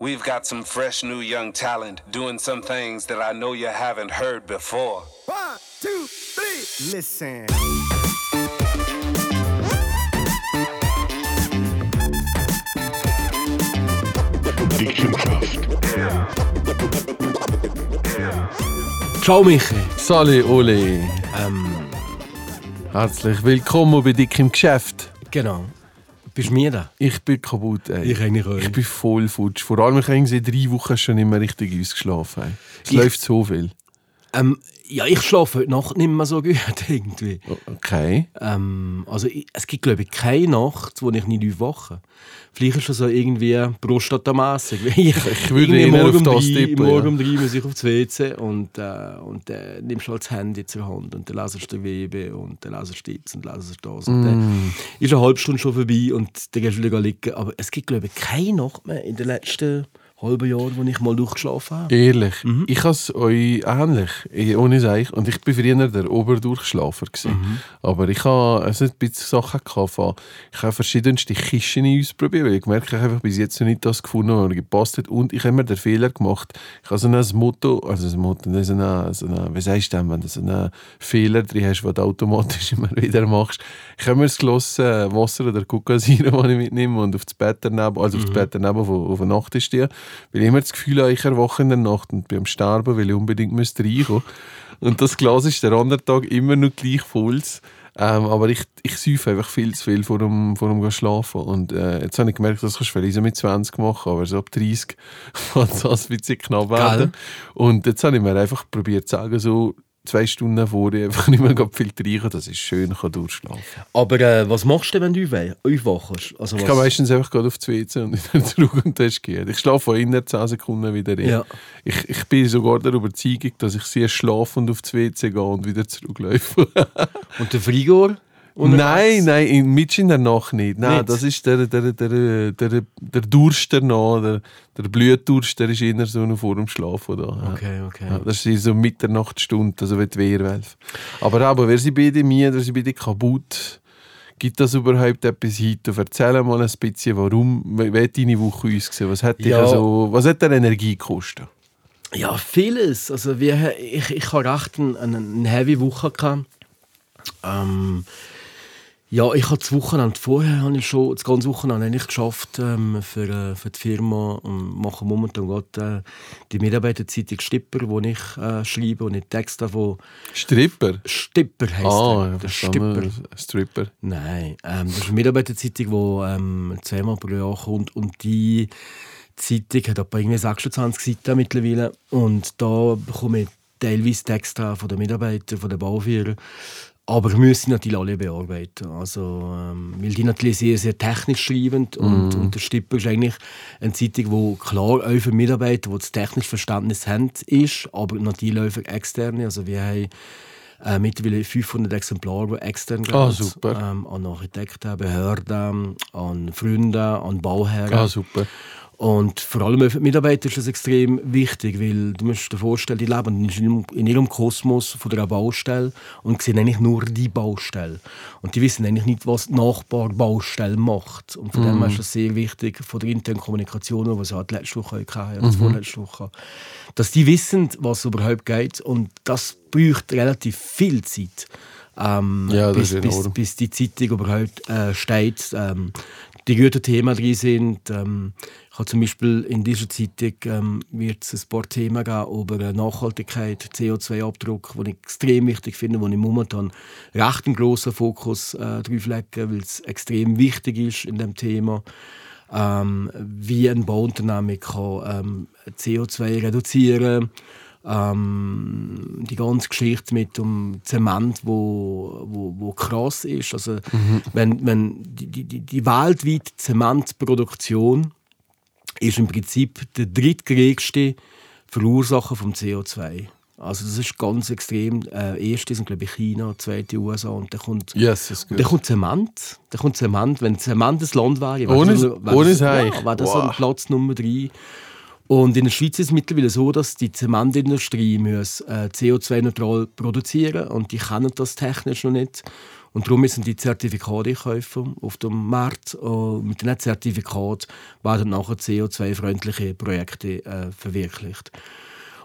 We've got some fresh new young talent doing some things that I know you haven't heard before. One, two, three, listen. Ciao Michi. Sali Oli, Ähm, herzlich willkommen bei Dick im Geschäft. genau. Bist du mir da? Ich bin kaputt, ey. Ich eigentlich auch. Ich bin voll futsch. Vor allem, ich habe seit drei Wochen schon nicht mehr richtig ausgeschlafen. Ey. Es Ich- läuft so viel. Ähm, ja, ich schlafe heute Nacht nicht mehr so gut irgendwie. Okay. Ähm, also ich, es gibt glaube ich keine Nacht, wo ich nicht aufwache. Vielleicht ist das so irgendwie prostatamässig. Ich, Ich würde eher morgen auf das drei, tippen, Morgen ja. um drei muss ich aufs WC und, äh, und dann nimmst du halt das Handy zur Hand und dann lesest du Webe und dann lesest du jetzt und lesest das. Und Mm. dann ist eine halbe Stunde schon vorbei und dann gehst du wieder liegen. Aber es gibt glaube ich keine Nacht mehr in den letzten halben Jahren, wo ich mal durchgeschlafen habe. Ehrlich, ich habe es euch ähnlich, eh, ohne Seich. Und ich bin früher der Oberdurchschlafer. gewesen. Aber ich habe also ein bisschen Sachen gehabt. von- Ich habe verschiedenste Kisten ausprobiert, weil ich gemerkt habe, ich habe bis jetzt noch nicht das gefunden, was mir gepasst hat. Und ich habe mir den Fehler gemacht. Ich habe so ein Motto, also ein Motto, das ist eine, so eine, wie sagst du denn, wenn du so einen Fehler drin hast, den du automatisch immer wieder machst. Ich habe mir das Glas äh, Wasser oder Kokosire, das ich mitnehme, und auf das Bett daneben, also auf das Bett daneben auf, auf den Nachttisch stehe. Weil ich immer das Gefühl habe, ich erwache in der Nacht und bin am Sterben, weil ich unbedingt müsste reinkommen Und das Glas ist der andere Tag immer noch gleich voll. Ähm, aber ich, ich säufe einfach viel zu viel vor dem, vor dem schlafen. Und äh, jetzt habe ich gemerkt, das kannst du vielleicht mit 20 machen, aber so ab 30 kann das ein bisschen knapp werden. Und jetzt habe ich mir einfach probiert zu sagen, so zwei Stunden vorher einfach nicht mehr gerade viel trinken, dass ich schön kann durchschlafen. Aber äh, was machst du, wenn du aufwachst? Also Ich was- kann meistens einfach gerade auf die WC und wieder zurück und das geht. Ich schlafe von inner 10 Sekunden wieder rein. Ja. Ich, ich bin sogar der Überzeugung, dass ich sehr schlafend auf die WC gehe und wieder zurücklaufe. Und der Frigor? Nein, nein, in der Nacht nicht. Nein, Nicht? das ist der, der, der, der, der Durst danach, der, der Blutdurst, der ist eher so noch vor dem Schlafen da. Okay, okay. Ja, das ist so Mitternachtsstunde, also wenn die Wehrwelf. Aber aber, wer sie beide mir, wer sie beide kaputt, gibt das überhaupt etwas heute? Erzähl mal ein bisschen, warum, wie hat deine Woche ausgesehen? Was hat, dich Ja. also, was hat dir Energie gekostet? Ja, vieles. Also wir, ich, ich hatte recht eine, eine, eine heavy Woche. Gehabt. Ähm, ja, ich habe das Wochenende vorher habe ich schon das ganze Wochenende eigentlich geschafft ähm, für, äh, für die Firma und mache momentan gerade äh, die Mitarbeiterzeitung Stipper, wo ich äh, schreibe und nicht Texte von Stripper? Stipper heißt Ah, der. ja. Stipper. Stripper. Nein, ähm, das ist eine Mitarbeiterzeitung, die ähm, zweimal pro Jahr kommt und die Zeitung hat etwa irgendwie 26 Seiten mittlerweile und da bekomme ich teilweise Texte von den Mitarbeitern, von den Bauführern, aber muss sie natürlich alle bearbeiten. Also, ähm, weil die natürlich sehr, sehr technisch schreiben und, und der Stipper ist eigentlich eine Zeitung, die klar auch für Mitarbeiter, die das technische Verständnis haben, ist, aber natürlich auch für Externe. Also wir haben äh, mittlerweile 500 Exemplare, die extern gehen. Ah, super. Ähm, an Architekten, Behörden, an Freunde, an Bauherren. Ah, super. Und vor allem für Mitarbeiter ist das extrem wichtig, weil du musst dir vorstellen, die leben in ihrem, Kosmos von der Baustelle und sehen eigentlich nur die Baustelle. Und die wissen eigentlich nicht, was die Nachbarbaustelle macht. Und von dem her ist das sehr wichtig, von der internen Kommunikation, was halt letzte Woche hatten, ja, vorletzte Woche, dass die wissen, was überhaupt geht. Und das braucht relativ viel Zeit. Ähm, Ja, bis, bis, bis die Zeitung überhaupt äh, steht, ähm, die guten Themen drin sind. Ähm, ich habe zum Beispiel in dieser Zeitung ähm, wird es ein paar Themen geben über Nachhaltigkeit, CO2-Abdruck, die ich extrem wichtig finde, wo ich momentan recht einen grossen Fokus äh, drauf lege, weil es extrem wichtig ist in dem Thema. Ähm, wie ein Bauunternehmer kann ähm, CO2 reduzieren ähm, die ganze Geschichte mit dem Zement, wo, wo, wo krass ist. Also, wenn, wenn die, die, die- die weltweite Zementproduktion ist im Prinzip der drittgrößte Verursacher vom CO2. Also das ist ganz extrem. Äh, erste sind glaube ich China, zweite USA und dann kommt Yes, dann kommt Zement. Dann kommt Zement. Wenn Zement das Land wäre, wäre Ohne- das, wäre ohne das, ja, wäre das Wow. Platz Nummer drei. Und in der Schweiz ist es mittlerweile so, dass die Zementindustrie muss, äh, CO2-neutral produzieren und die können das technisch noch nicht. Und darum müssen die Zertifikate kaufen auf dem Markt. Und mit diesen Zertifikaten werden nachher CO2-freundliche Projekte äh, verwirklicht.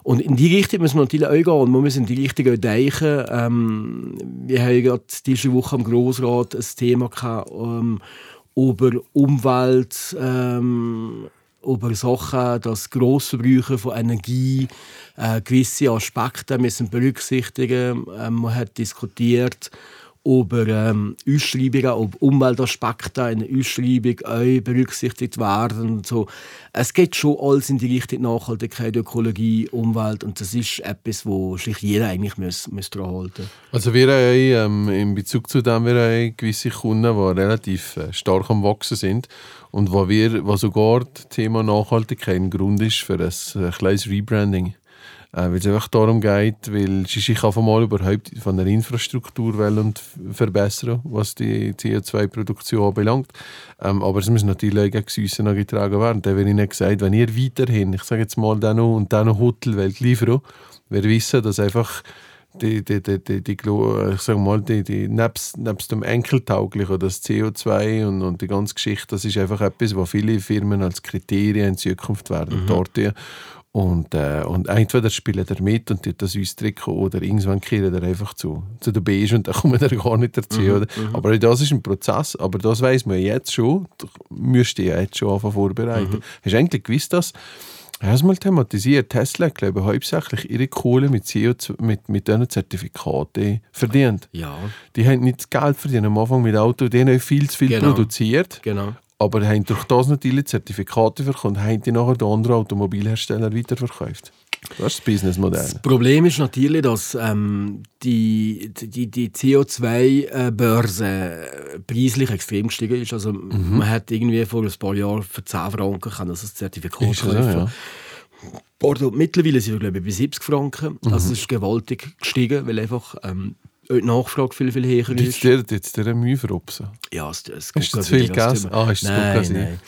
Und in die Richtung müssen wir natürlich auch gehen. Und wir müssen in die Richtung auch denken. Ähm, wir haben gerade diese Woche am Grossrat ein Thema gehabt, ähm, über Umwelt, ähm, über Sachen, dass Grossverbräuche von Energie äh, gewisse Aspekte müssen berücksichtigen. Ähm, man hat diskutiert, über ähm, Ausschreibungen, ob Umweltaspekte in der Ausschreibung auch berücksichtigt werden. Und so. Es geht schon alles in die Richtung Nachhaltigkeit, Ökologie, Umwelt und das ist etwas, wo sich jeder eigentlich muss, muss daran halten Also wir haben ähm, in Bezug zu dem wir haben gewisse Kunden, die relativ äh, stark am Wachsen sind und wo wir, wo sogar das Thema Nachhaltigkeit ein Grund ist für ein, ein kleines Rebranding äh, weil es einfach darum geht, weil ich einfach mal überhaupt von der Infrastruktur und verbessern, was die CO2-Produktion anbelangt. Ähm, aber es muss natürlich auch gegen getragen werden. Da wird Ihnen gesagt, wenn ihr weiterhin, ich sage jetzt mal, dann und dann Hotelwelt liefern, wir wissen, dass einfach die, die, die, die, die, ich sag mal, die, die, nebst, nebst dem Enkeltauglichen, das CO2 und, und die ganze Geschichte, das ist einfach etwas, was viele Firmen als Kriterien in Zukunft werden mhm. dort und, äh, und entweder spielt er mit und tut das uns Trikot oder irgendwann kehrt er einfach zu, zu der Beige und dann kommt er gar nicht dazu. Mhm, oder? Mhm. Aber das ist ein Prozess, aber das weiß man jetzt schon, du müsst ja jetzt schon anfangen vorbereiten. Mhm. Hast du eigentlich gewusst, dass habe es mal thematisiert. Tesla, glaube ich, hauptsächlich ihre Kohle mit, CO2, mit, mit diesen Zertifikaten verdient. Ja. Die haben nicht das Geld verdient am Anfang mit Auto, die haben viel zu viel genau. produziert. Genau aber haben durch das natürlich Zertifikate bekommen, haben die nachher den anderen Automobilhersteller weiterverkauft. Das ist das Businessmodell. Das Problem ist natürlich, dass ähm, die, die, die CO2-Börse äh, preislich extrem gestiegen ist. Also mhm. man hat irgendwie vor ein paar Jahren für 10 Franken kann das Zertifikat ist kaufen. Ja. mittlerweile sind wir glaube ich bei 70 Franken. Mhm. Also es ist gewaltig gestiegen, weil einfach ähm, die Nachfrage viel, viel höher ist. Jetzt jetzt der Mühe verrupsen. Ja, es, es Hast du zu viel gegessen? Ah, du nein, nein.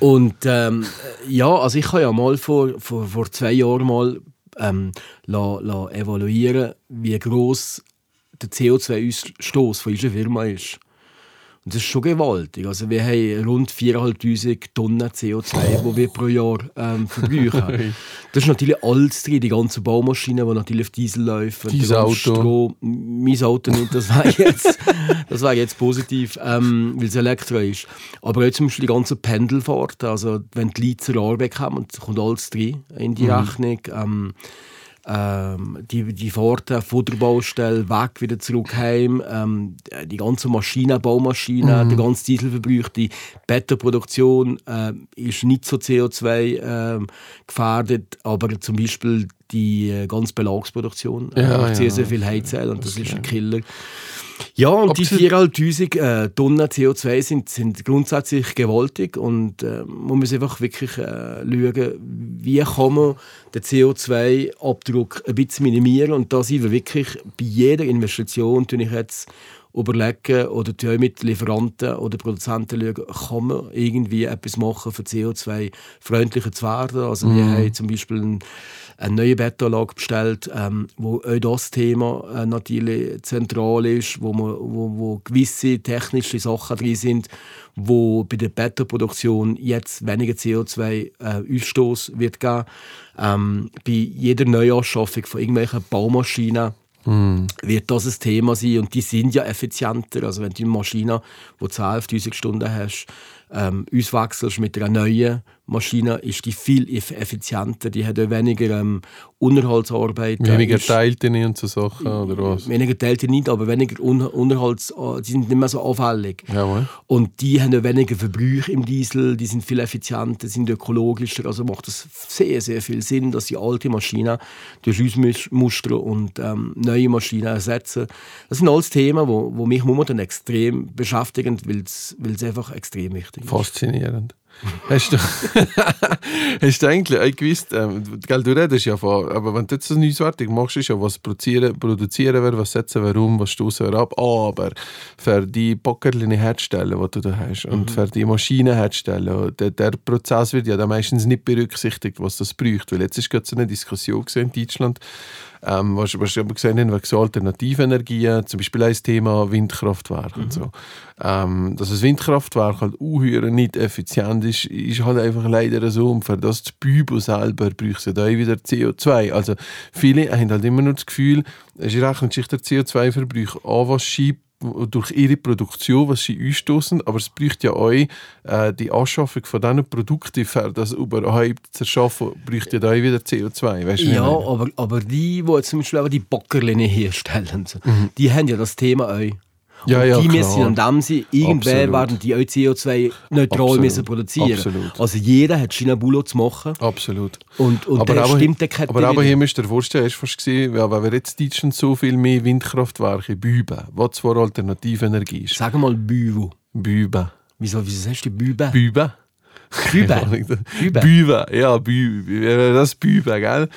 Und ähm, ja, also ich habe ja mal vor, vor, vor zwei Jahren mal ähm, la, la evaluieren, wie groß der CO2-Ausstoß von unserer Firma ist. Und das ist schon gewaltig. Also wir haben rund 4'500 Tonnen CO2, die wir pro Jahr ähm, verbrauchen. das ist natürlich alles drin, die ganzen Baumaschinen, die natürlich auf Diesel laufen. Dein Auto? Strom. Mein Auto nicht, das wäre jetzt, das wär jetzt positiv, ähm, weil es Elektro ist. Aber auch zum Beispiel die ganzen Pendelfahrten, also wenn die Leute zur Arbeit kommen, kommt alles drin in die mhm. Rechnung. Ähm, ähm, die, die Fahrten, Futterbaustelle, weg, wieder zurück heim, ähm, die ganze Maschine, Baumaschine, mhm. der ganze Dieselverbrauch, die Betterproduktion äh, ist nicht so CO2 äh, gefährdet, aber zum Beispiel die äh, ganze Belagsproduktion äh, ja, ja, sehr, sehr viel Heizöl und das, das ist ein Killer. Ja, und Absolut. die 4'500 äh, Tonnen CO2 sind, sind grundsätzlich gewaltig und äh, man muss einfach wirklich äh, schauen, wie kann man den CO2-Abdruck ein bisschen minimieren und da sind wir wirklich bei jeder Investition, tue ich jetzt überlegen oder mit Lieferanten oder Produzenten schauen, kann man irgendwie etwas machen, für CO2-freundlicher zu werden. Also mhm. wir haben zum Beispiel einen eine neue Bettanlage bestellt, ähm, wo auch das Thema äh, natürlich zentral ist, wo, man, wo, wo gewisse technische Sachen drin sind, wo bei der Bettoproduktion jetzt weniger CO2-Ausstoß äh, wird geben. Ähm, bei jeder Neuanschaffung von irgendwelchen Baumaschinen Mm. wird das ein Thema sein. Und die sind ja effizienter. Also wenn du eine Maschine, die 12'000 Stunden hast, ähm, auswechselst mit einer neuen Maschine, ist die viel effizienter. Die hat weniger ähm, Unterhaltsarbeit. Weniger Teilte und so Sachen, oder was? Weniger Teilte nicht, aber weniger Un Unterhalts... Äh, die sind nicht mehr so auffällig. Jawohl. Und die haben weniger Verbrauch im Diesel, die sind viel effizienter, sind ökologischer. Also macht es sehr, sehr viel Sinn, dass die alte Maschine durch Ausmuster und ähm, neue Maschinen ersetzen. Das sind alles Themen, die mich momentan extrem beschäftigen, weil es einfach extrem wichtig ist. Faszinierend. Hast du, hast du eigentlich auch gewusst, ähm, gell, du redest ja von, aber wenn du jetzt das Newswertig machst, ist ja was produzieren, produzieren wir, was setzen wir um, was stoßen wir ab, aber für die Bockerlinien herzustellen, die du da hast, und für die Maschinen herzustellen, der, der Prozess wird ja dann meistens nicht berücksichtigt, was das braucht, weil jetzt ist gerade so eine Diskussion in Deutschland, ähm, was, was ich aber gesehen habe, wegen so Alternativenergien, zum Beispiel ein Thema Windkraftwerk und so. Ähm, dass ein Windkraftwerk halt unheuer nicht effizient ist, ist halt einfach leider so. Und für das Bübo selber braucht es da wieder CO2. Also viele haben halt immer nur das Gefühl, es rechnet sich der CO2-Verbrauch an, was schiebt durch ihre Produktion, was sie einstoßen, aber es braucht ja auch äh, die Anschaffung von diesen Produkten, für das überhaupt zu erschaffen, braucht ja auch wieder CO2. Weißt du, Ja, aber, aber die, die zum Beispiel auch die Bockerlinien herstellen, so, die haben ja das Thema auch. Ja, Und ja, die klar. müssen an dem sein, irgendwann Absolut. werden die auch CO2-neutral Absolut. müssen produzieren. Absolut. Also jeder hat seinen Bulo zu machen. Absolut. Und, und aber aber, stimmt der aber, aber hier müsst ihr vorstellen, hast du fast gesehen, ja, wenn wir jetzt in Deutschland so viel mehr Windkraftwerke büben, was zwar Alternativenergie ist. Sag mal Büvo. Büben. Wieso, wieso sagst du Bübe? Büben? Bübe. Bübe. Büben, ja, Büben. Das Büben, gell?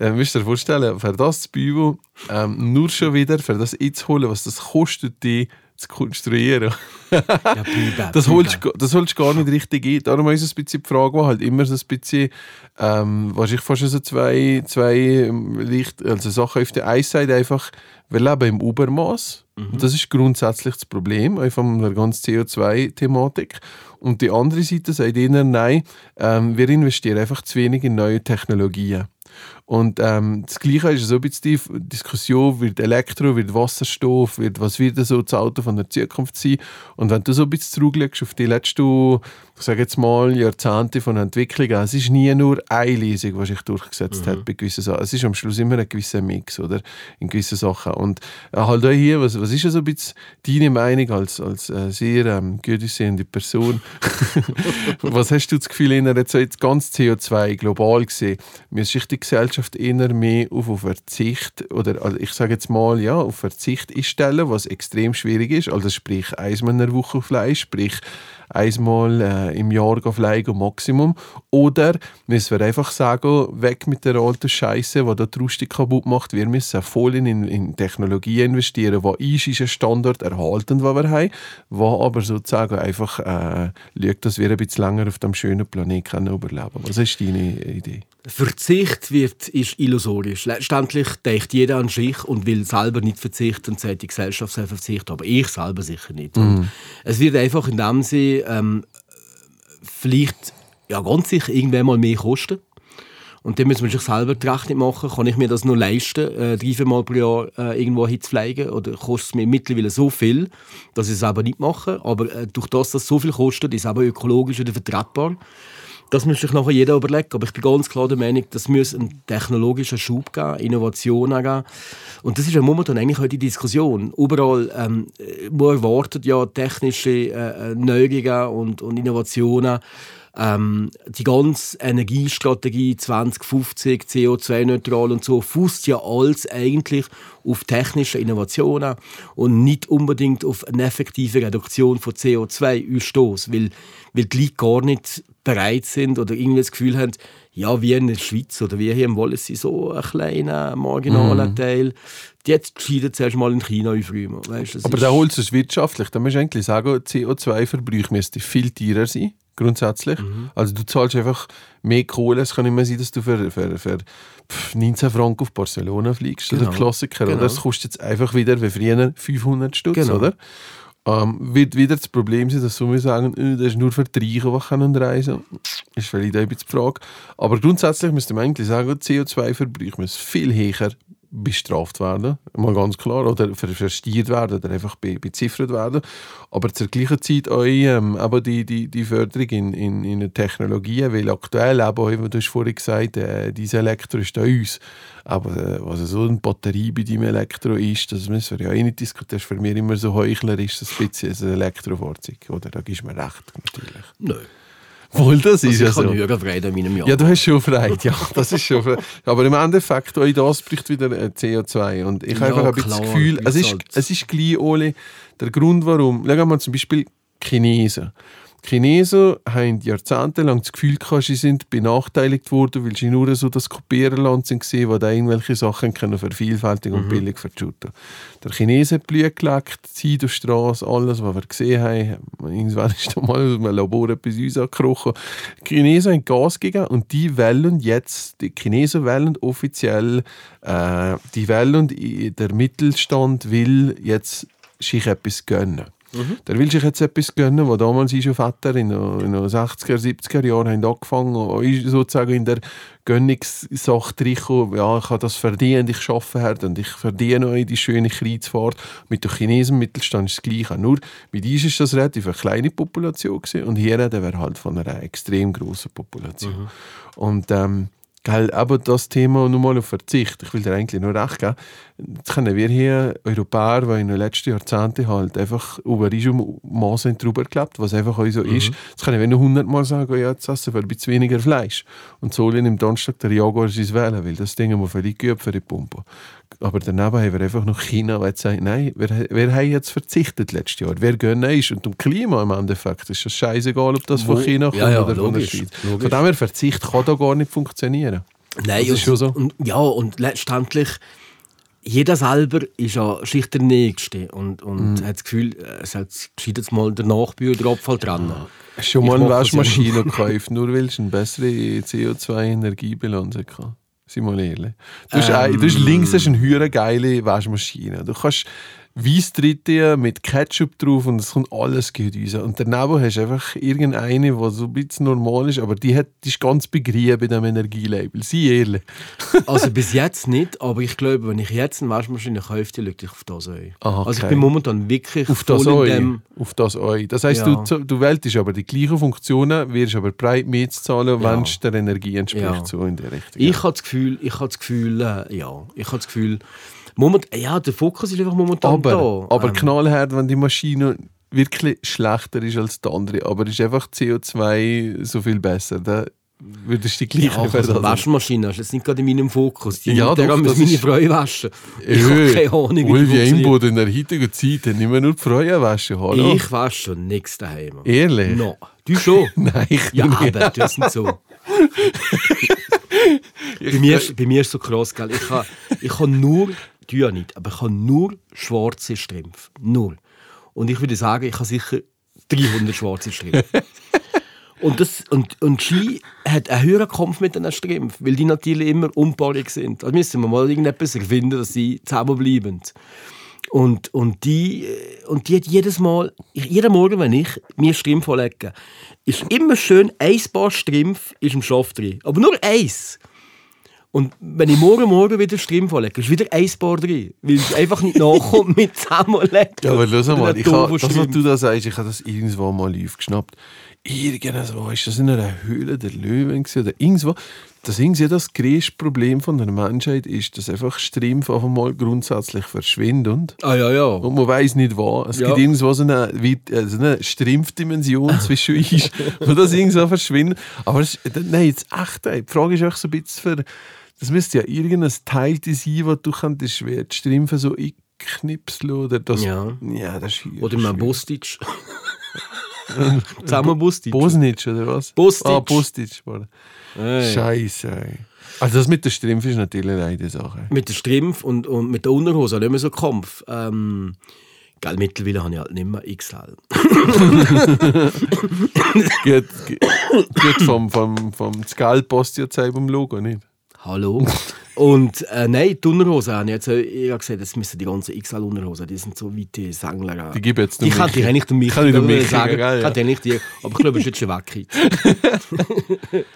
Äh, müsst ihr dir vorstellen, für das Büben, ähm, nur schon wieder, für das einzuholen, was das kostet, die zu konstruieren. Ja, Bübe. Das holst, du- das holst du gar nicht richtig ein. Darum ist es ein bisschen die Frage, die halt immer so ein bisschen, ähm, wahrscheinlich fast so zwei, zwei ähm, Licht, also Sachen auf der einen Seite einfach, wir leben im Übermaß. Und das ist grundsätzlich das Problem, einfach von der ganzen CO2-Thematik. Und die andere Seite sagt ihnen, nein, ähm, wir investieren einfach zu wenig in neue Technologien. Und ähm, das Gleiche ist so ein bisschen die Diskussion, wird Elektro, wird Wasserstoff, wird, was wird so das Auto von der Zukunft sein. Und wenn du so ein bisschen zurücklegst auf die letzten, ich sage jetzt mal, Jahrzehnte von Entwicklung, es ist nie nur eine Lesung, die sich durchgesetzt hat bei gewissen Sachen. Es ist am Schluss immer ein gewisser Mix, oder? In gewissen Sachen. Und äh, halt auch hier, was, was ist so ein bisschen deine Meinung als, als äh, sehr ähm, gut aussehende Person? was hast du das Gefühl, in so jetzt ganz CO2 global gesehen, müsste sich die Gesellschaft eher mehr auf, auf Verzicht oder also ich sage jetzt mal ja auf Verzicht einstellen, was extrem schwierig ist. Also sprich einmal in der Woche Fleisch, sprich einmal äh, im Jahr Fleisch am Maximum. Oder müssen wir einfach sagen, weg mit der alten Scheiße, die die Rustik kaputt macht. Wir müssen voll in, in Technologie investieren, die ist, ist ein Standard erhalten, den wir haben, wo aber sozusagen einfach äh, schaut, dass wir ein bisschen länger auf dem schönen Planeten überleben können. Was ist deine Idee? Verzicht wird, ist illusorisch. Letztendlich denkt jeder an sich und will selber nicht verzichten und sagt, die Gesellschaft soll verzichten, aber ich selber sicher nicht. Und Es wird einfach in dem Sinne ähm, vielleicht ja, ganz sicher irgendwann mal mehr kosten. Und dann muss man sich selber die Rechnung machen, kann ich mir das nur leisten, äh, drei, vier Mal pro Jahr äh, irgendwo hinzufliegen oder kostet es mir mittlerweile so viel, dass ich es selber nicht mache. Aber äh, durch das, dass es so viel kostet, ist es aber ökologisch wieder vertretbar. Das muss sich nachher jeder überlegen. Aber ich bin ganz klar der Meinung, das muss einen technologischen Schub geben, Innovationen geben. Und das ist ja momentan eigentlich heute die Diskussion. Überall, ähm, man erwartet ja technische äh, äh, Neuerungen und, und Innovationen. Ähm, die ganze Energiestrategie 2050, CO2-neutral und so, fußt ja alles eigentlich auf technische Innovationen und nicht unbedingt auf eine effektive Reduktion von CO2-Ausstoß, weil, weil die Leute gar nicht bereit sind oder irgendwie das Gefühl haben, ja, wie in der Schweiz oder wie hier im Wallis so ein kleiner, marginaler Mhm. Teil, jetzt gescheiden zuerst mal in China aufräumen. Weißt, Aber ist- der Holz ist wirtschaftlich. Da musst du eigentlich sagen, CO2-Verbrauch müsste viel teurer sein, grundsätzlich. Mhm. Also du zahlst einfach mehr Kohle. Es kann nicht mehr sein, dass du für, für, für pff, 19 Franken auf Barcelona fliegst. Genau. Oder Klassiker. Genau. Oder? Das kostet jetzt einfach wieder, wie früher, 500 Stutz, Genau. oder? Ähm, wird wieder das Problem sein, dass wir sagen, äh, das ist nur Reichen, die können reisen Ist vielleicht ein bisschen die Frage. Aber grundsätzlich müsste man eigentlich sagen, CO2-Verbrauch muss viel höher bestraft werden, mal ganz klar, oder ver- verstiert werden oder einfach be beziffert werden. Aber zur gleichen Zeit auch ähm, aber die, die, die Förderung in, in, in Technologien, weil aktuell eben, auch, du hast vorhin gesagt äh, dieses Elektro ist da uns. Aber äh, was so eine Batterie bei deinem Elektro ist, das müssen wir ja eh nicht diskutieren. Das ist für mich immer so heuchlerisch, das ein bisschen ein Elektrofahrzeug. Oder? Da gibst du mir recht, natürlich. Nö. Wohl, das ist Also ja ich so. kann höher Freude in meinem Jahr. Ja, du hast schon Freude, ja, das ist schon Freude. Aber im Endeffekt, auch das bricht wieder äh, CO2. Und ich Ja, habe einfach ein bisschen das Gefühl, es ist, halt. es ist gleich, Oli, der Grund, warum, schau mal zum Beispiel Chinesen. Die Chinesen haben jahrzehntelang das Gefühl gehabt, sie sind benachteiligt worden, weil sie nur so das Kopierenland sind, gesehen, wo da irgendwelche Sachen können vervielfältigen und billig verschütten. Der Chinese hat Blut gelegt, die Straße, alles, was wir gesehen haben. Irgendwann ist da mal aus einem Labor etwas uns angekrochen. Die Chinesen haben Gas gegeben und die wollen jetzt, die Chinesen wollen offiziell, äh, die wollen, der Mittelstand will jetzt sich etwas gönnen. Der will sich jetzt etwas gönnen, wo damals schon Vater in den in den 60er, 70er Jahren haben angefangen und ist sozusagen in der Gönnungssache reingekommen, ja, ich habe das verdient, ich arbeite hart und ich verdiene euch die schöne Kreuzfahrt. Mit dem Chinesen Mittelstand ist das Gleiche. Nur mit uns ist das relativ eine kleine Population gewesen, und hier reden wir halt von einer extrem großen Population. Und ähm, Gell, aber das Thema nochmal auf Verzicht. Ich will dir eigentlich nur recht geben. Jetzt können wir hier Europäer, die in den letzten Jahrzehnten halt einfach über Maßen drüber gelebt, was einfach auch so ist. Jetzt können wir noch hundertmal sagen, ja, jetzt essen wir ein bisschen weniger Fleisch. Und so am Donnerstag der Jaguar sein wählen, weil das Ding muss völlig geübt für die Pumpe. Aber daneben haben wir einfach noch China, weil sagt, nein, wir, wir haben jetzt verzichtet letztes Jahr. Wer gönnt ist. Und um Klima im Endeffekt ist es scheißegal, ob das von China kommt Ja, ja, oder von der logisch, Schweiz. logisch. Von dem her Verzicht kann da gar nicht funktionieren. Nein, Das ist schon so. Und, ja, und letztendlich, jeder selber ist ja schlicht der Nächste und, und Mhm. hat das Gefühl, es hat gescheit mal der Nachbühl den Abfall dran. Du schon mal eine ja Waschmaschine gekauft, nur weil du eine bessere CO2-Energiebilanz hatte? Sei mal ehrlich. Du hast, ein, du hast Ähm. links hast eine hure geile Waschmaschine. Du kannst Weiss dritte mit Ketchup drauf und es kommt alles gut raus. Und daneben hast du einfach irgendeine, die so ein bisschen normal ist, aber die, hat, die ist ganz begrieben bei diesem Energielabel. Sei ehrlich. Also bis jetzt nicht, aber ich glaube, wenn ich jetzt eine Waschmaschine kaufe, die schaue ich auf das ein. Aha, Also ich okay. bin momentan wirklich Auf das voll dem... Auf das Eu. Das heisst, Ja. du, du wählst aber die gleichen Funktionen, wirst aber breit mehr zu zahlen, Ja. wenn es der Energie entspricht, Ja. so in der Richtung. Ich habe das Gefühl, ich habe das Gefühl, äh, ja, ich habe das Gefühl, moment, ja, der Fokus ist einfach momentan aber, da. aber Ähm, knallhart, wenn die Maschine wirklich schlechter ist als die andere, aber ist einfach CO2 so viel besser, dann würdest du die ja, gleiche also Verdacht- Maschmaschine ist jetzt nicht gerade in meinem Fokus. Die Ja, ja, doch, muss das meine Frau waschen. Ich Äh, habe keine Ahnung, wie funktioniert. Einbud in der heutigen Zeit nicht mehr nur die Frauen waschen. Hallo? Ich wasche schon nichts daheim. Ehrlich? No. Du schon? Nein, ich Ja, nicht. aber das ist nicht so. bei, mir, ist- bei mir ist es so krass, gell? Ich habe ich ha nur, ja nicht, aber ich habe nur schwarze Strümpfe. Nur. Und ich würde sagen, ich habe sicher 300 schwarze Strümpfe. Und, das, und, und Ski hat einen höheren Kampf mit diesen Strümpfen, weil die natürlich immer unpaarig sind. Also müssen wir mal irgendetwas erfinden, dass sie zusammenbleiben. Und, und, die, und die hat jedes Mal, jeden Morgen, wenn ich mir Strümpfe lege, ist immer schön ein Paar Strümpfe ist im Schopf drin. Aber nur eins. Und wenn ich morgen morgen wieder Strümpfe lege, ist wieder ein Paar drin. Weil es einfach nicht nachkommt mit zusammenlegen. Ja, aber schau mal, ich der hab, Tofu das, was du da sagst, ich habe das irgendwo mal aufgeschnappt. Irgendwo ist das in einer Höhle der Löwen gewesen, oder irgendwo. Das irgendwie das größte Problem von der Menschheit ist, dass einfach Strümpfe auf einmal grundsätzlich verschwinden. Ah ja, ja. Und man weiß nicht wo. Es Ja. gibt irgendwo so eine, äh, so eine Strumpfdimension zwischen uns, wo das irgendwie verschwindet. Aber es, nein, jetzt echt, ey. die Frage ist auch so ein bisschen für, das müsste ja irgendein Teil sein, wo du könntest, schwer die Strümpfe so einknipseln oder das. Ja. ja das ist Oder mein Bostic. Zusammen Bostic. Bosnitsch oder was? Bostic. Ah, Bostic. das. Hey. Scheiße, ey. Also das mit der Strümpfe ist natürlich eine Sache. Mit der Strümpf und, und mit der Unterhose nicht mehr so Kampf. Ähm, gell, mittlerweile habe ich halt nicht mehr XL. Geht, geht, geht vom, vom, vom Skullpost jetzt beim Logo, nicht? Hallo. und äh, nein, die Unterhosen habe ich jetzt äh, ich habe gesagt, das müssen die ganzen XL-Unterhosen, die sind so weit die Sängler. Die gebe jetzt Die kann Michi. ich eigentlich dem Michi Kann ich dem Michi sagen. gell, ja. Kann ich eigentlich die, aber ich glaube, es ist jetzt schon weg.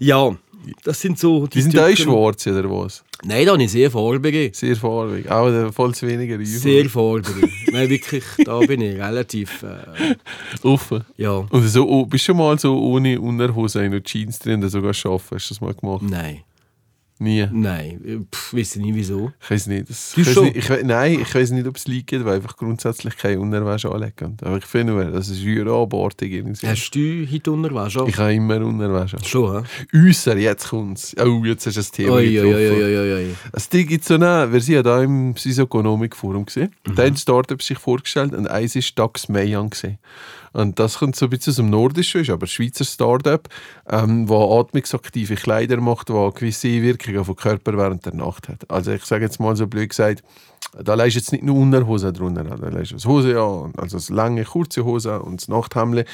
ja, das sind so Die sind auch schwarz oder was? Nein, da habe ich sehr farbige. Sehr farbig. Auch der voll zu weniger Übung. Sehr farbige. nein, wirklich, da bin ich relativ, äh, offen. ja, Und so, oh, bist du schon mal so ohne Unterhose in Jeans drin sogar schaffen? Hast du das mal gemacht? nein, Nie. nein, Pff, weiß ich nicht wieso. Ich weiß nicht. Das, ich weiss nicht ich, nein, ich weiß nicht, ob es liegt, weil einfach grundsätzlich keine Unterwäsche anlegen. Aber ich finde nur, das ist eine abartig irgendwie. Hast du heute Unterwäsche? an? Ich habe immer Unterwäsche. Schon, hä? Äusser, jetzt kommt's. Oh, jetzt hast du das Thema Oi, getroffen. oi, oi, oi, oi. Es gibt so eine, wir sind ja da im Sys Economic Forum gesehen. Mhm. Da haben Startups sich vorgestellt und eins ist Dax Mayan gesehen. Und das kommt so ein bisschen aus dem Nordischen, ist aber ein Schweizer Start-up, ähm, wo atmungsaktive Kleider macht, wo gewisse Wirkungen auf den Körper während der Nacht hat. Also ich sage jetzt mal so blöd gesagt, da leist jetzt nicht nur Unterhose drunter, da leist das Hose ja, also das lange, kurze Hose und das Nachthemd.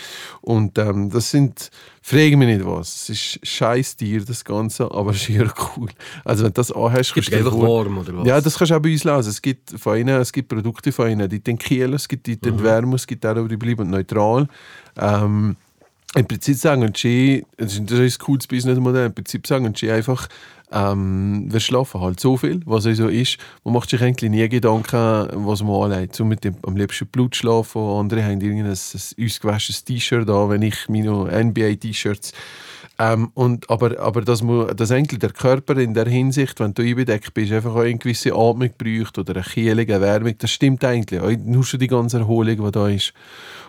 Und ähm, das sind, frage mich nicht was, es ist scheiß Tier, das Ganze, aber schier cool. Also wenn du das anhast, kannst du einfach warm, oder was? Ja, das kannst du auch bei uns lesen. Es gibt von ihnen, es gibt Produkte von ihnen, die den Kiel, es gibt die Mhm. den Wärme, es gibt auch die bleiben neutral. Ähm, im Prinzip sagen sie, das ist ein cooles Businessmodell, im Prinzip sagen sie einfach, ähm, wir schlafen halt so viel, was so ist. Man macht sich eigentlich nie Gedanken, was man anlegt. So mit dem am liebsten Blut schlafen, andere haben irgendein ein ausgewaschenes T-Shirt an, wenn ich meine NBA-T-Shirts ähm, und, aber, aber dass, man, dass eigentlich der Körper in der Hinsicht, wenn du einbedeckt bist, einfach auch eine gewisse Atmung braucht oder eine Kühlung, eine Wärmung, das stimmt eigentlich. Auch Nur schon die ganze Erholung, die da ist.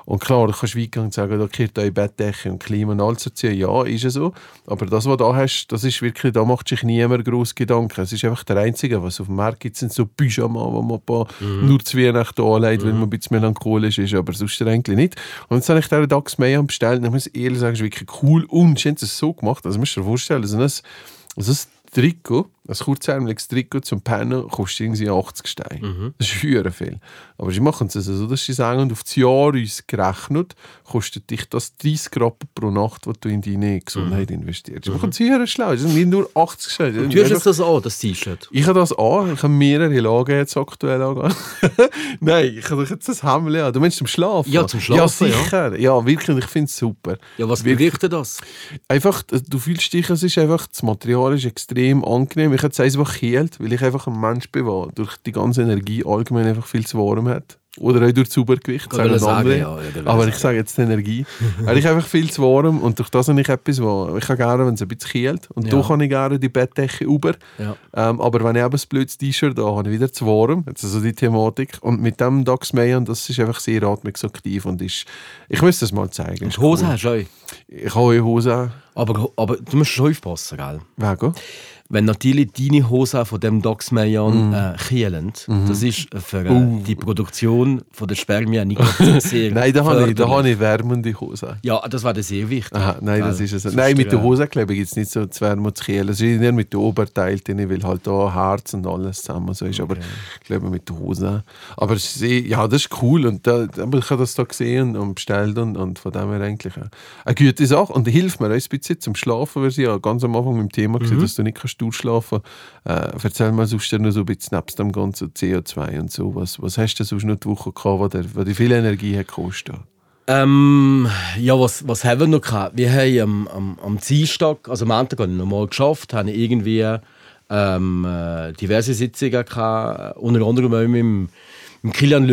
Und klar, du kannst weit und sagen, da gehört eure Bettdecke und Klima und alles dazu. Ja, ist es so. Aber das, was du da hast, das ist wirklich, da macht sich niemand groß Gedanken. Es ist einfach der Einzige, was auf dem Markt gibt, sind so Pyjama, wo man paar nur zu Weihnachten anlegt, wenn man ein bisschen melancholisch ist, aber sonst eigentlich nicht. Und jetzt habe ich den Dax mehr bestellt und ich muss ehrlich sagen, es ist wirklich cool und haben es so gemacht, also musst du dir vorstellen, ein, so ein Trikot, ein kurzärmeliges Trikot zum Pennen kostet irgendwie 80 Steine. Das ist für viel. Aber sie machen es also so, dass sie sagen, und auf das Jahr uns gerechnet, kostet dich das 30 Rappen pro Nacht, was du in deine Gesundheit investierst. Sie machen es sehr schlau. Das sind nicht nur 80 Steine. Du hast das an, das T-Shirt. Ich habe das an. Ich habe mehrere Lagen jetzt aktuell an. Nein, ich habe jetzt das Hemd an. Du meinst zum Schlafen? Ja, zum Schlafen, Ja, ja. sicher. Ja, wirklich. Ich finde es super. Ja, was bewirkt das? Einfach, du fühlst dich, es ist einfach, das Material ist extrem angenehm. Ich hätte es einfach gekühlt, weil ich einfach ein Mensch bin, der durch die ganze Energie allgemein einfach viel zu warm hat. Oder auch durch das Übergewicht, Ich sagen sagen, andere. ja, Aber ich sage jetzt die Energie. Weil ich einfach viel zu warm und durch das habe ich etwas, wo ich habe gerne, wenn es ein bisschen kühlt. Und Ja. da kann ich gerne die Bettdecke über. Ja. Ähm, aber wenn ich eben ein blödes T-Shirt da habe, ich wieder zu warm. Jetzt also die Thematik. Und mit dem Dax Mayan, das ist einfach sehr atmungsaktiv und ist, ich muss das mal zeigen. Und Hose cool. hast du auch. Ich habe Hose. Aber, aber du musst schon aufpassen, gell? Wegen? Wenn natürlich deine Hose von dem Dox Mayan äh, kühlen, das ist für äh, die Produktion von der Spermien nicht sehr Nein, da habe ich, da habe ich wärmende Hose. Ja, das war sehr wichtig. Aha, nein, das Gell? ist es. Nein, mit der äh, Hosenklebe gibt es nicht so zu wärmen und zu kühlen. Es ist eher mit dem Oberteil drin, weil halt da Herz und alles zusammen so ist. Aber ich glaube mit der Hose. Aber eh- ja, das ist cool. Und da, ich habe das da gesehen und bestellt und, und von dem her eigentlich eine, eine gute Sache. Und hilft mir auch ein bisschen zum Schlafen, weil sie ja ganz am Anfang mit dem Thema mhm. dass du nicht kannst durchschlafen äh, Erzähl mal sonst noch so ein bisschen nebst dem ganzen CO2 und so. Was, was hast du sonst noch die Woche gehabt, wo dir viel Energie hat gekostet? Ähm, ja, was, was haben wir noch gehabt? Wir haben am, am, am Dienstag, also am Montag habe ich nochmal geschafft, habe ich irgendwie ähm, äh, diverse Sitzungen gehabt, unter anderem auch mit mit Kilian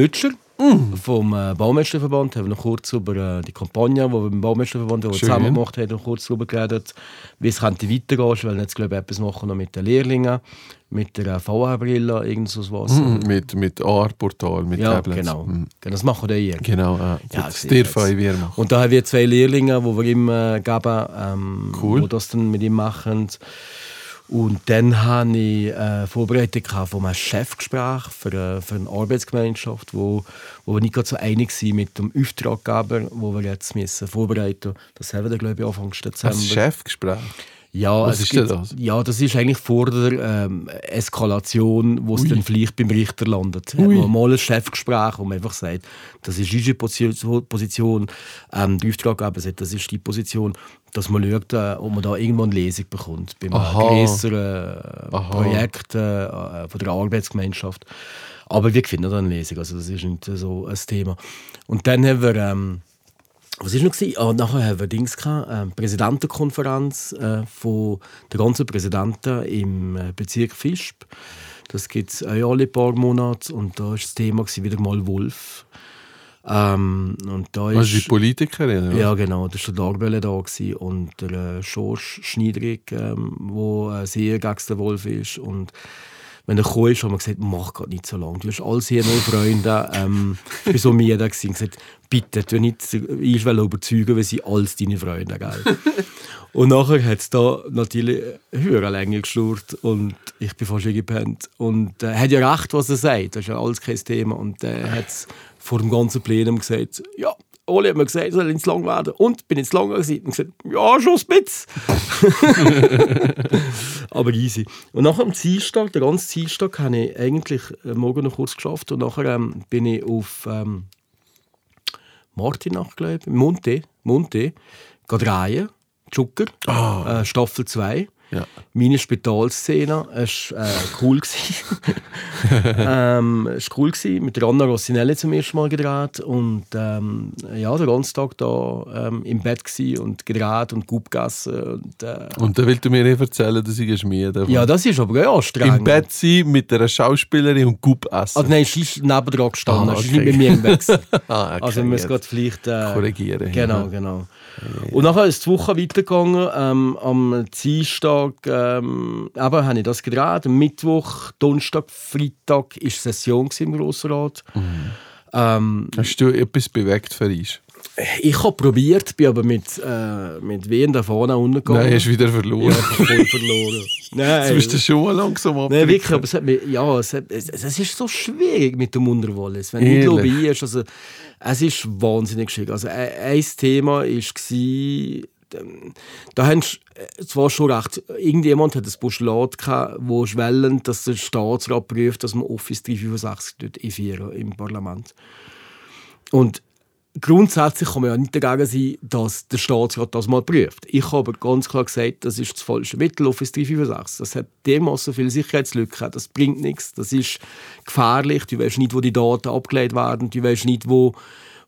Lütscher vom äh, Baumeisterverband. Haben wir noch kurz über äh, die Kampagne, die wir mit dem Baumeisterverband die wir Schön. zusammen gemacht haben, noch kurz darüber geredet, wie es könnte weitergehen. Ich will jetzt glaube ich etwas machen noch mit den Lehrlingen, mit der äh, VR-Brille, irgend so was. Mhm, mit, mit AR-Portal, mit Ja, Tablets. genau. Mhm. genau. Das machen wir dann Genau, äh, Ja, das jetzt. wir machen. Und da haben wir zwei Lehrlinge, die wir ihm äh, geben, ähm, Cool. die das dann mit ihm machen. Und dann hatte ich äh, Vorbereitung von einem Chefgespräch für, äh, für eine Arbeitsgemeinschaft, wo, wo wir nicht gerade so einig waren mit dem Auftraggeber, wo wir jetzt müssen vorbereiten müssen. Das haben wir glaube ich, Anfang Dezember. Ein Chefgespräch. Ja, Was es ist gibt- das? Ja, das ist eigentlich vor der ähm, Eskalation, wo es dann vielleicht beim Richter landet. Hat man mal ein Chefgespräch, wo man einfach sagt, das ist unsere Position, ähm, der Auftraggeber sagt, das ist die Position, dass man schaut, äh, ob man da irgendwo eine Lesung bekommt beim größeren äh. Projekt äh, äh, von der Arbeitsgemeinschaft. Aber wir finden da eine Lesung, also das ist nicht so ein Thema. Und dann haben wir... Ähm, was war noch? Ah, nachher haben wir Dings gehabt, äh, Präsidentenkonferenz äh, von der ganzen Präsidenten im äh, Bezirk Visp. Das gibt es alle paar Monate und da war das Thema wieder mal Wolf. Ähm, und da Also die ist, Politikerin, ja genau, da war der Darbelle da und der äh, Schorsch Schneidrig, ähm, wo äh, sehr gegen den Wolf ist und wenn er gekommen ist, haben wir gesagt, mach gerade nicht so lange. Du hast alles hier nur Freunde. Ähm, ich war so müde gewesen und gesagt, bitte, tu nicht ich will überzeugen, weil sie alles deine Freunde, gell? und nachher hat es da natürlich höher länger geschlurrt und ich bin fast gepennt. Und er hat ja recht, was er sagt, das ist ja alles kein Thema. Und er hat vor dem ganzen Plenum gesagt, ja, Oli hat mir gesagt, soll ins Lang werden. Und bin ins Lang gewesen. Und gesagt, ja, schon ein bisschen. Aber easy. Und nachher am Dienstag, den ganzen Dienstag, habe ich eigentlich äh, morgen noch kurz geschafft. Und nachher ähm, bin ich auf ähm, Martinach, glaube ich, Monte, Monte, gehe drehen, Zucker, äh, Staffel 2. Ja. Meine Spitalszene war äh, cool. ähm, es war cool. Gewesen. Mit Anna Rossinelli zum ersten Mal gedreht. Und ähm, ja, den ganzen Tag da ähm, im Bett gewesen und gedreht und gut gegessen. Und, äh, Und dann willst du mir nicht erzählen, dass ich Schmied ja, das ist aber ja anstrengend. Im Bett sein mit einer Schauspielerin und Gup essen. Also nein, sie ist nebendran gestanden. Ah, Sie ist okay. nicht mit mir im Bett. Ah, okay, Also wir müssen gerade vielleicht... Äh, Korrigieren, Genau, ja. genau. Und nachher ist die Woche weitergegangen. Ähm, am Dienstag ähm, eben, habe ich das gedreht. Mittwoch, Donnerstag, Freitag war Session im Grossen Rat. Mhm. Ähm, Hast du etwas bewegt für uns? Ich habe probiert, bin aber mit, äh, mit Wehen da vorne untergegangen. Nein, hast du wieder ja, verloren. habe voll verloren. Nein, Jetzt bist du schon mal langsam Nein, abdrücken. wirklich, aber es, hat mich, ja, es, hat, es, es ist so schwierig mit dem Unterwallis. Wenn du nicht Ehrlich? lobbyierst, also, es ist wahnsinnig schwierig. Also, ein, ein Thema war, da haben äh, zwar schon recht, irgendjemand hat ein Postulat gehabt, wo schwellen, dass der Staatsrat prüft, dass man Office 365 dort einführen im Parlament. Und grundsätzlich kann man ja nicht dagegen sein, dass der Staatsrat das mal prüft. Ich habe aber ganz klar gesagt, das ist das falsche Mittel, Office 365. Das hat dermaßen viele Sicherheitslücken, das bringt nichts, das ist gefährlich, du weißt nicht, wo die Daten abgelegt werden, du weißt nicht, wo,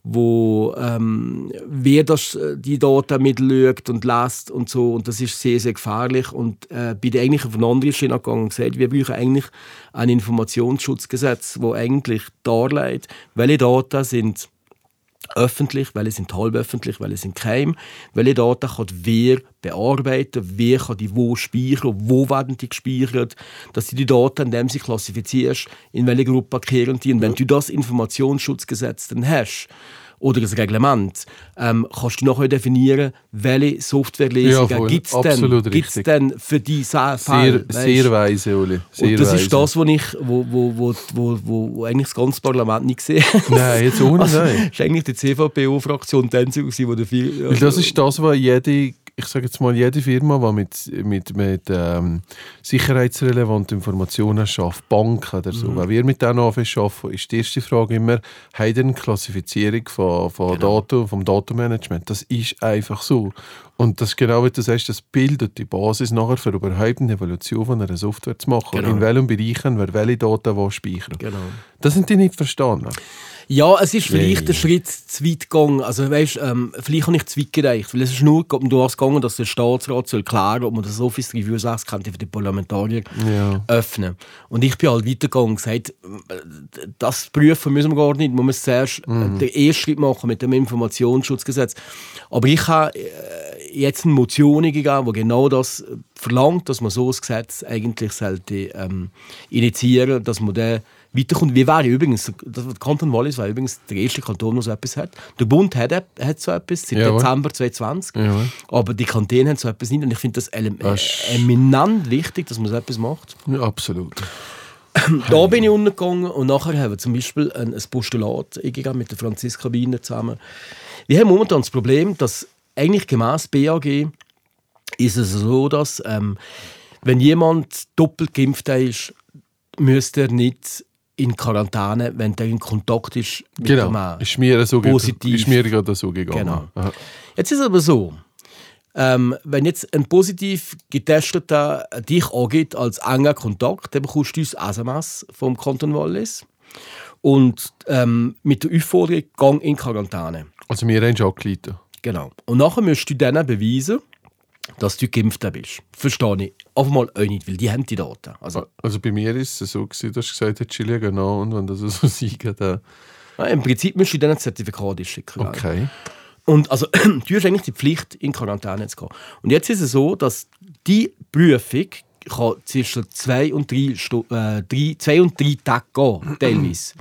wo ähm, wer das, äh, die Daten mitschaut und lässt und so und das ist sehr, sehr gefährlich und äh, bin eigentlich auf eine andere Schiene gegangen und gesagt, wir brauchen eigentlich ein Informationsschutzgesetz, wo eigentlich darlegt, welche Daten sind öffentlich, welche sind halböffentlich, welche sind geheim, welche Daten kann wer bearbeiten, wer kann die wo speichern, wo werden die gespeichert, dass du die Daten, indem sie klassifizierst, in welche Gruppe kehren die. Und wenn du das Informationsschutzgesetz dann hast, oder das Reglement, ähm, kannst du nachher definieren, welche Ja, Softwarelösungen voll. gibt es denn, gibt's denn für Sehr, Fälle. sehr weisst? weise, Uli. Sehr Und das weise. ist das, was ich, wo, wo, wo, wo, wo, eigentlich das ganze Parlament nicht gesehen hat. Nein, jetzt ohne Also, Nein. ist eigentlich die CVPO-Fraktion dann so, der viel. Weil das ist das, was jede, ich sage jetzt mal, jede Firma, die mit, mit, mit ähm, sicherheitsrelevanten Informationen schafft, Banken oder so, wenn wir mit denen arbeiten, ist die erste Frage immer, haben eine Klassifizierung von, von Daten, vom Datenmanagement? Das ist einfach so. Und das ist genau, wie du sagst, das bildet die Basis nachher für überhaupt eine Evolution von einer Software zu machen. Genau. In welchem Bereich wer welche Daten wo speichern. Genau. Das sind die nicht verstanden. Ja, es ist vielleicht Ja, ein Schritt zu weit gegangen. Also, weißt, ähm, vielleicht habe ich zu weit gereicht. Weil es ist nur um das gegangen, dass der Staatsrat soll klären ob man das Office 365 könnte für die Parlamentarier Ja. öffnen. Und ich bin halt weitergegangen und gesagt, das prüfen müssen wir gar nicht. Man muss zuerst Mhm. äh, den ersten Schritt machen mit dem Informationsschutzgesetz. Aber ich habe äh, jetzt eine Motion gegeben, die genau das äh, verlangt, dass man so ein Gesetz eigentlich sollte, ähm, initiieren dass man den weiterkommt. Wir wären übrigens, das, Kanton Wallis war übrigens der erste Kanton, der so etwas hat. Der Bund hat, hat so etwas seit Jawohl. Dezember 2020, Jawohl. aber die Kantone haben so etwas nicht und ich finde das Das äh, eminent wichtig, dass man so etwas macht. Ja, absolut. Da bin ich untergegangen und nachher haben wir zum Beispiel ein, ein Postulat mit der Franziska Wiener zusammen. Wir haben momentan das Problem, dass eigentlich gemäß BAG ist es so, dass ähm, wenn jemand doppelt geimpft ist, müsste er nicht in Quarantäne, wenn er in Kontakt ist mit dem Genau. Mann. Ist mir so, Positiv. ist mir gerade so gegangen. Genau. Aha. Jetzt ist es aber so, ähm, wenn jetzt ein positiv getesteter dich angeht als enger Kontakt, dann bekommst du ein SMS vom Kanton Wallis und ähm, mit der Aufforderung, gang in Quarantäne. Also wir haben schon angeleitet. Genau. Und nachher musst du denen beweisen, dass du geimpft bist. Verstehe ich. Aber mal auch nicht, weil die haben die Daten. Also, Also bei mir ist es so, gewesen, dass du gesagt hast, Chile, genau, und wenn das so sein dann... ja, Im Prinzip musst du denen ein Zertifikat schicken. Okay. Und also, du hast eigentlich die Pflicht, in Quarantäne zu gehen. Und jetzt ist es so, dass die Prüfung kann zwischen zwei und drei, Stu äh, drei, zwei und drei Tage gehen, teilweise.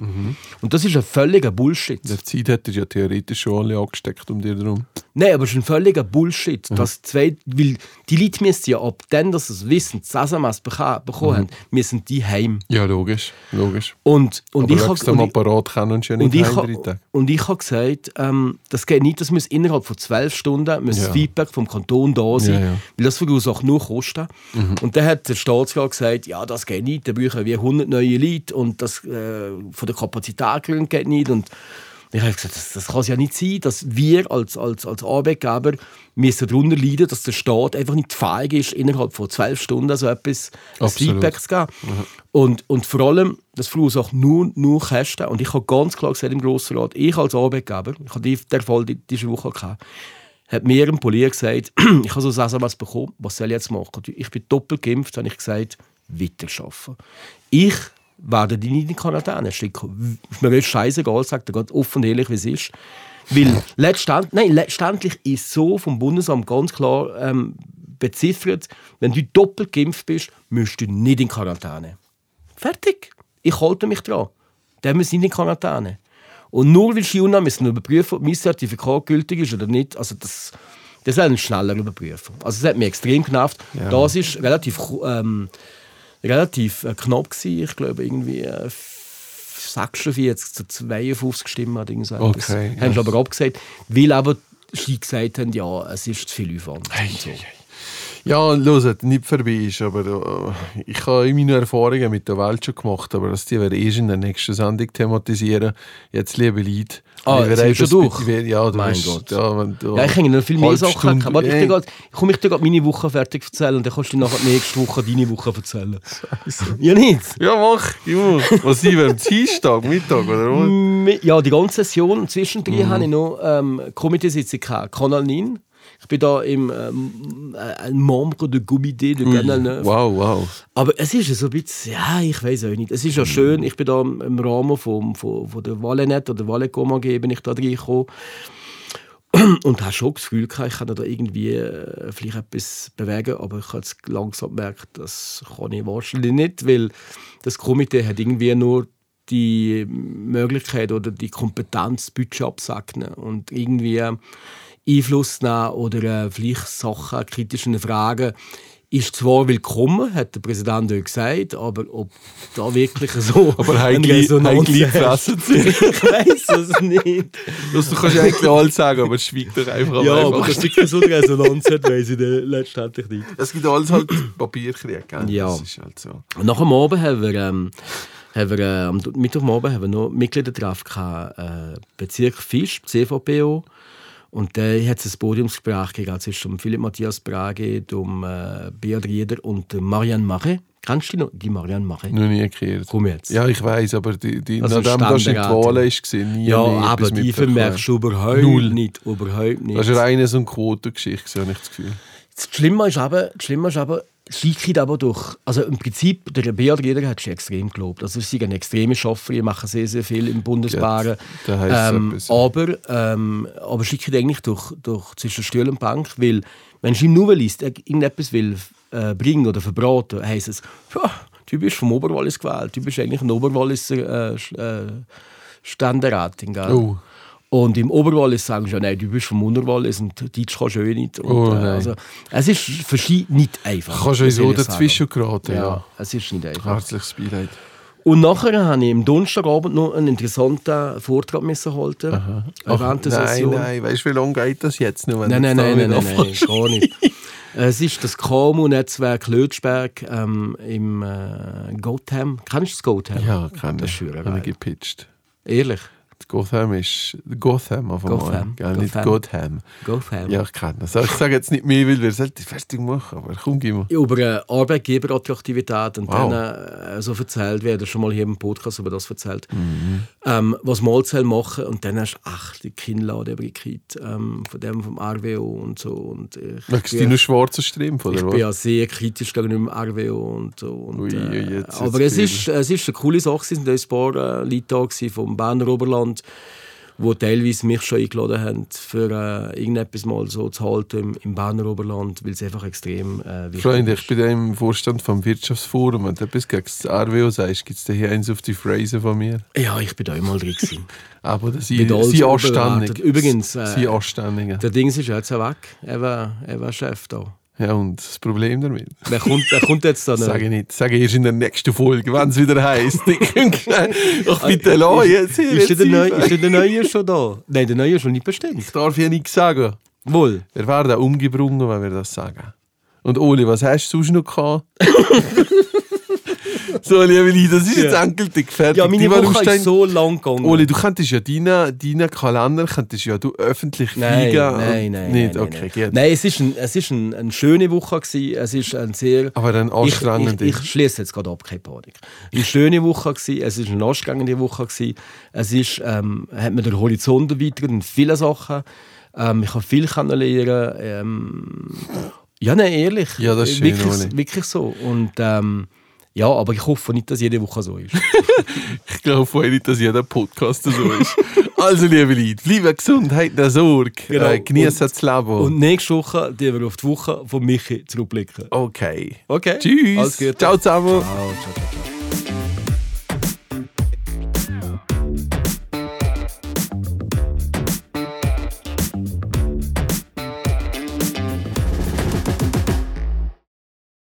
Und das ist ein völliger Bullshit. Der Zeit hättest du ja theoretisch schon alle angesteckt um dir herum. Nein, aber es ist ein völliger Bullshit. Dass zwei, weil die Leute müssen ja ab dann, dass sie es wissen, das SMS bekommen haben, müssen die heim. Ja, logisch. logisch. Und, und Aber ich habe dem Apparat ja und ich, heim ha, Tage. und ich habe gesagt, ähm, das geht nicht, das muss innerhalb von zwölf Stunden muss Ja. das Feedback vom Kanton da sein, Ja, ja. weil das verursacht nur Kosten. Und dann hat der Staatsrat gesagt, ja, das geht nicht, da brauchen wir 100 neue Leute und das äh, von der Kapazität geht nicht. Und ich habe gesagt, das, das kann es ja nicht sein, dass wir als, als, als Arbeitgeber müssen darunter leiden, dass der Staat einfach nicht fähig ist, innerhalb von zwölf Stunden so etwas Absolut. Feedback zu geben. Und, und vor allem, das verursacht nur, nur Kosten. Und ich habe ganz klar gesagt im Grossen Rat, ich als Arbeitgeber, ich habe die- den Fall die- diese Woche gehabt, hat mir ein Polier gesagt, ich habe so SMS bekommen, was soll ich jetzt machen? Ich bin doppelt geimpft, habe ich gesagt, weiterarbeiten. Ich werde die nicht in Quarantäne schicken. Ist scheißegal, sagt er ganz offen und ehrlich, wie es ist. Weil letztendlich, nein, letztendlich ist so vom Bundesamt ganz klar ähm, beziffert, wenn du doppelt geimpft bist, musst du nicht in Quarantäne. Fertig. Ich halte mich dran. Dann müssen nicht in Quarantäne. Und nur weil China müssen überprüfen, ob mein Zertifikat gültig ist oder nicht, also das, das werden schneller überprüfen. Also das hat mich extrem genervt. Das ist relativ, ähm, relativ äh, knapp gewesen. Ich glaube irgendwie äh, 46 zu 52 Stimmen oder irgend so. Okay, Haben sie ja. aber abgesagt, weil aber sie gesagt haben, ja, es ist zu viel Aufwand. und so. Ja, hört, nicht vorbei ist, aber äh, ich habe meine Erfahrungen mit der Welt schon gemacht, aber das die wir eh in der nächsten Sendung thematisieren. Jetzt, liebe Leute. Ah, wir sind wir schon durch? Ja, du Mein Gott. Ja, wenn du Ja, ich kann Ihnen noch viel mehr Sachen. Warte, ich, grad- ich komme ich dir gerade meine Woche fertig erzählen und dann kannst du dir nachher nächste Woche deine Woche erzählen. Ja, nicht? Ja, mach, ja. Was sind wir am Dienstag, Mittag oder was? Ja, die ganze Session. Zwischendrin Mhm. habe ich noch ähm, Komiteesitzung gehabt, Kanal 9. Ich bin da im ähm, äh, ein Membre de Comité de Canal 9. Wow, wow. Aber es ist so ein bisschen, ja, ich weiß auch nicht. Es ist ja schön, ich bin da im Rahmen vom, von, von der Wallenet oder Wallecom AG bin ich da reingekommen. Und habe schon das Gefühl gehabt, ich kann da irgendwie äh, vielleicht etwas bewegen, aber ich habe jetzt langsam gemerkt, das kann ich wahrscheinlich nicht, weil das Komitee hat irgendwie nur die Möglichkeit oder die Kompetenz, Budget abzusegnen und irgendwie Einfluss nehmen oder äh, vielleicht Sachen, kritische Fragen ist zwar willkommen, hat der Präsident auch gesagt, aber ob da wirklich so Aber heimlich Resonanz sind. ich weiß es nicht. Du kannst ja eigentlich alles sagen, aber es schweigt doch einfach Ja, aber einfachsten. dass wirklich so eine Resonanz hat, weiß ich letztendlich nicht. Es gibt alles halt Papierkrieg, gell? Ja. Das ist halt so. Und nach dem Abend haben wir, ähm, haben wir äh, am Mittwochabend haben wir noch Mitgliedertreffen gehabt, äh, Bezirk Fisch, CVPO. Und da hat es ein Podiumsgespräch gegeben zwischen Philipp Matthias Brage, dem äh, Beat Rieder und Marianne Mache. Kennst du die noch? Die Marianne Mache? Noch nie gehört. Komm jetzt. Ja, ich weiß, aber die, die, Also nachdem das in die. Wahlen ist, nie Ja, aber die vermerkst du überhaupt Null. nicht. Überhaupt nicht. Das ist reine so eine Quotengeschichte, habe ich das Gefühl. Das Schlimme ist aber, das Schlimme ist aber sie kriegt aber durch. Also im Prinzip, der Beat Rieder hat sie extrem gelobt. Also sie sind eine extreme Schafferin, machen sehr, sehr viel im Bundesbaren. Ja, ähm, ja. aber, ähm, aber sie kriegt eigentlich durch, durch zwischen Stuhl und Bank, weil wenn sie Nouvel liest, irgendetwas will äh, bringen oder verbraten, heisst es, ja, du bist vom Oberwallis gewählt, du bist eigentlich ein Oberwalliser äh, äh, Ständeratin. Gell? Oh. Und im Oberwallis sagen sie, ja, nein, du bist vom Unterwallis und Deutsch kannst du eh nicht. Und, Oh, äh, also, es ist für sie nicht einfach. Kannst du so dazwischen geraten, Ja, ja. es ist nicht einfach. Herzliches Beileid. Und nachher habe ich am Donnerstagabend noch einen interessanten Vortrag müssen halten. Ach, Während der nein, Session. nein, weißt du, wie lange geht das jetzt noch? Nein, nein, nein, nein, nein, nein, gar nicht. es ist das KMU-Netzwerk Lötschberg ähm, im äh, Gotham. Kennst du das Gotham? Ja, Das ich. ist schön ich gepitcht. Ehrlich? Gotham ist Gotham auf einmal, Gotham, gell? nicht Gotham. Gotham. Gotham. Ja, ich kenne das. Ich sage jetzt nicht mehr, weil wir halt fertig machen, aber komm, gib mal. über äh, Arbeitgeberattraktivität und Wow. dann äh, so erzählt werden, schon mal hier im Podcast über das erzählt, Mhm. ähm, was mal soll machen und dann hast du ach die Kinnlade gekriegt ähm, von dem vom RWO und so und ich, Magst du noch schwarzen Strumpf, oder ich was? bin ja sehr kritisch gegenüber dem RWO und so. Und, Ui, ui, äh, jetzt aber wird's es ist, es ist eine coole Sache. Es waren ein paar äh, Leute da vom Berner Oberland. Wo teilweise mich schon eingeladen haben, für äh, irgendetwas mal so zu halten im, im Berner Oberland, weil es einfach extrem äh, wichtig Freunde, ist. ich bin da im Vorstand vom Wirtschaftsforum und etwas gegen das RWO sagst, gibt es da hier eins auf die Phrase von mir. Ja, ich bin da immer drin. gewesen. Aber das sind sie anständig. Übrigens, äh, sie anständig. Der Dings ist jetzt auch weg. Er war, er war Chef da. Ja, und das Problem damit? Der kommt, der kommt jetzt dann. Sage ich nicht. Sage ich erst in der nächsten Folge, wenn es wieder heisst. Ach bitte, lass jetzt hier. Ist jetzt der, neue, ist der Neue schon da? Nein, der Neue ist schon nicht bestimmt. Ich darf ja nichts sagen. Wohl. Wir werden umgebrungen, wenn wir das sagen. Und Oli, was hast du sonst noch gehabt? so, liebe Leute, das ist jetzt Ja. endgültig fertig. Ja, meine Die Woche Warumstein- ist so lang gegangen. Oli, du könntest ja deinen deinen Kalender könntest ja du öffentlich Nein, fliegen. nein, nein. Nicht, nein, okay, nein. Nein, es ist, ein, es ist ein, eine schöne Woche. Gewesen. Es ist ein sehr. Aber eine ich, anstrengende. ich, ich schließe jetzt gerade ab, keine Panik. Eine schöne Woche, gewesen, es ist eine anstrengende Woche. Gewesen. Es ist, ähm, hat mir den Horizont erweitert in vielen Sachen. Ähm, ich habe viel kennenlernen. Ähm, ja, nein, ehrlich. Ja, das ist schön, wirklich, Oli. wirklich so. Und ähm, ja, aber ich hoffe nicht, dass jede Woche so ist. Ich glaube vorher nicht, dass jeder Podcast so ist. also, liebe Leute, bleibt gesund, habt eine Sorge, Genau. äh, genießt Und- das Leben. Und nächste Woche die wir auf die Woche von Michi zurückblicken. okay. Okay? Tschüss. Alles Gute. Ciao zusammen. Ciao, ciao, ciao, ciao.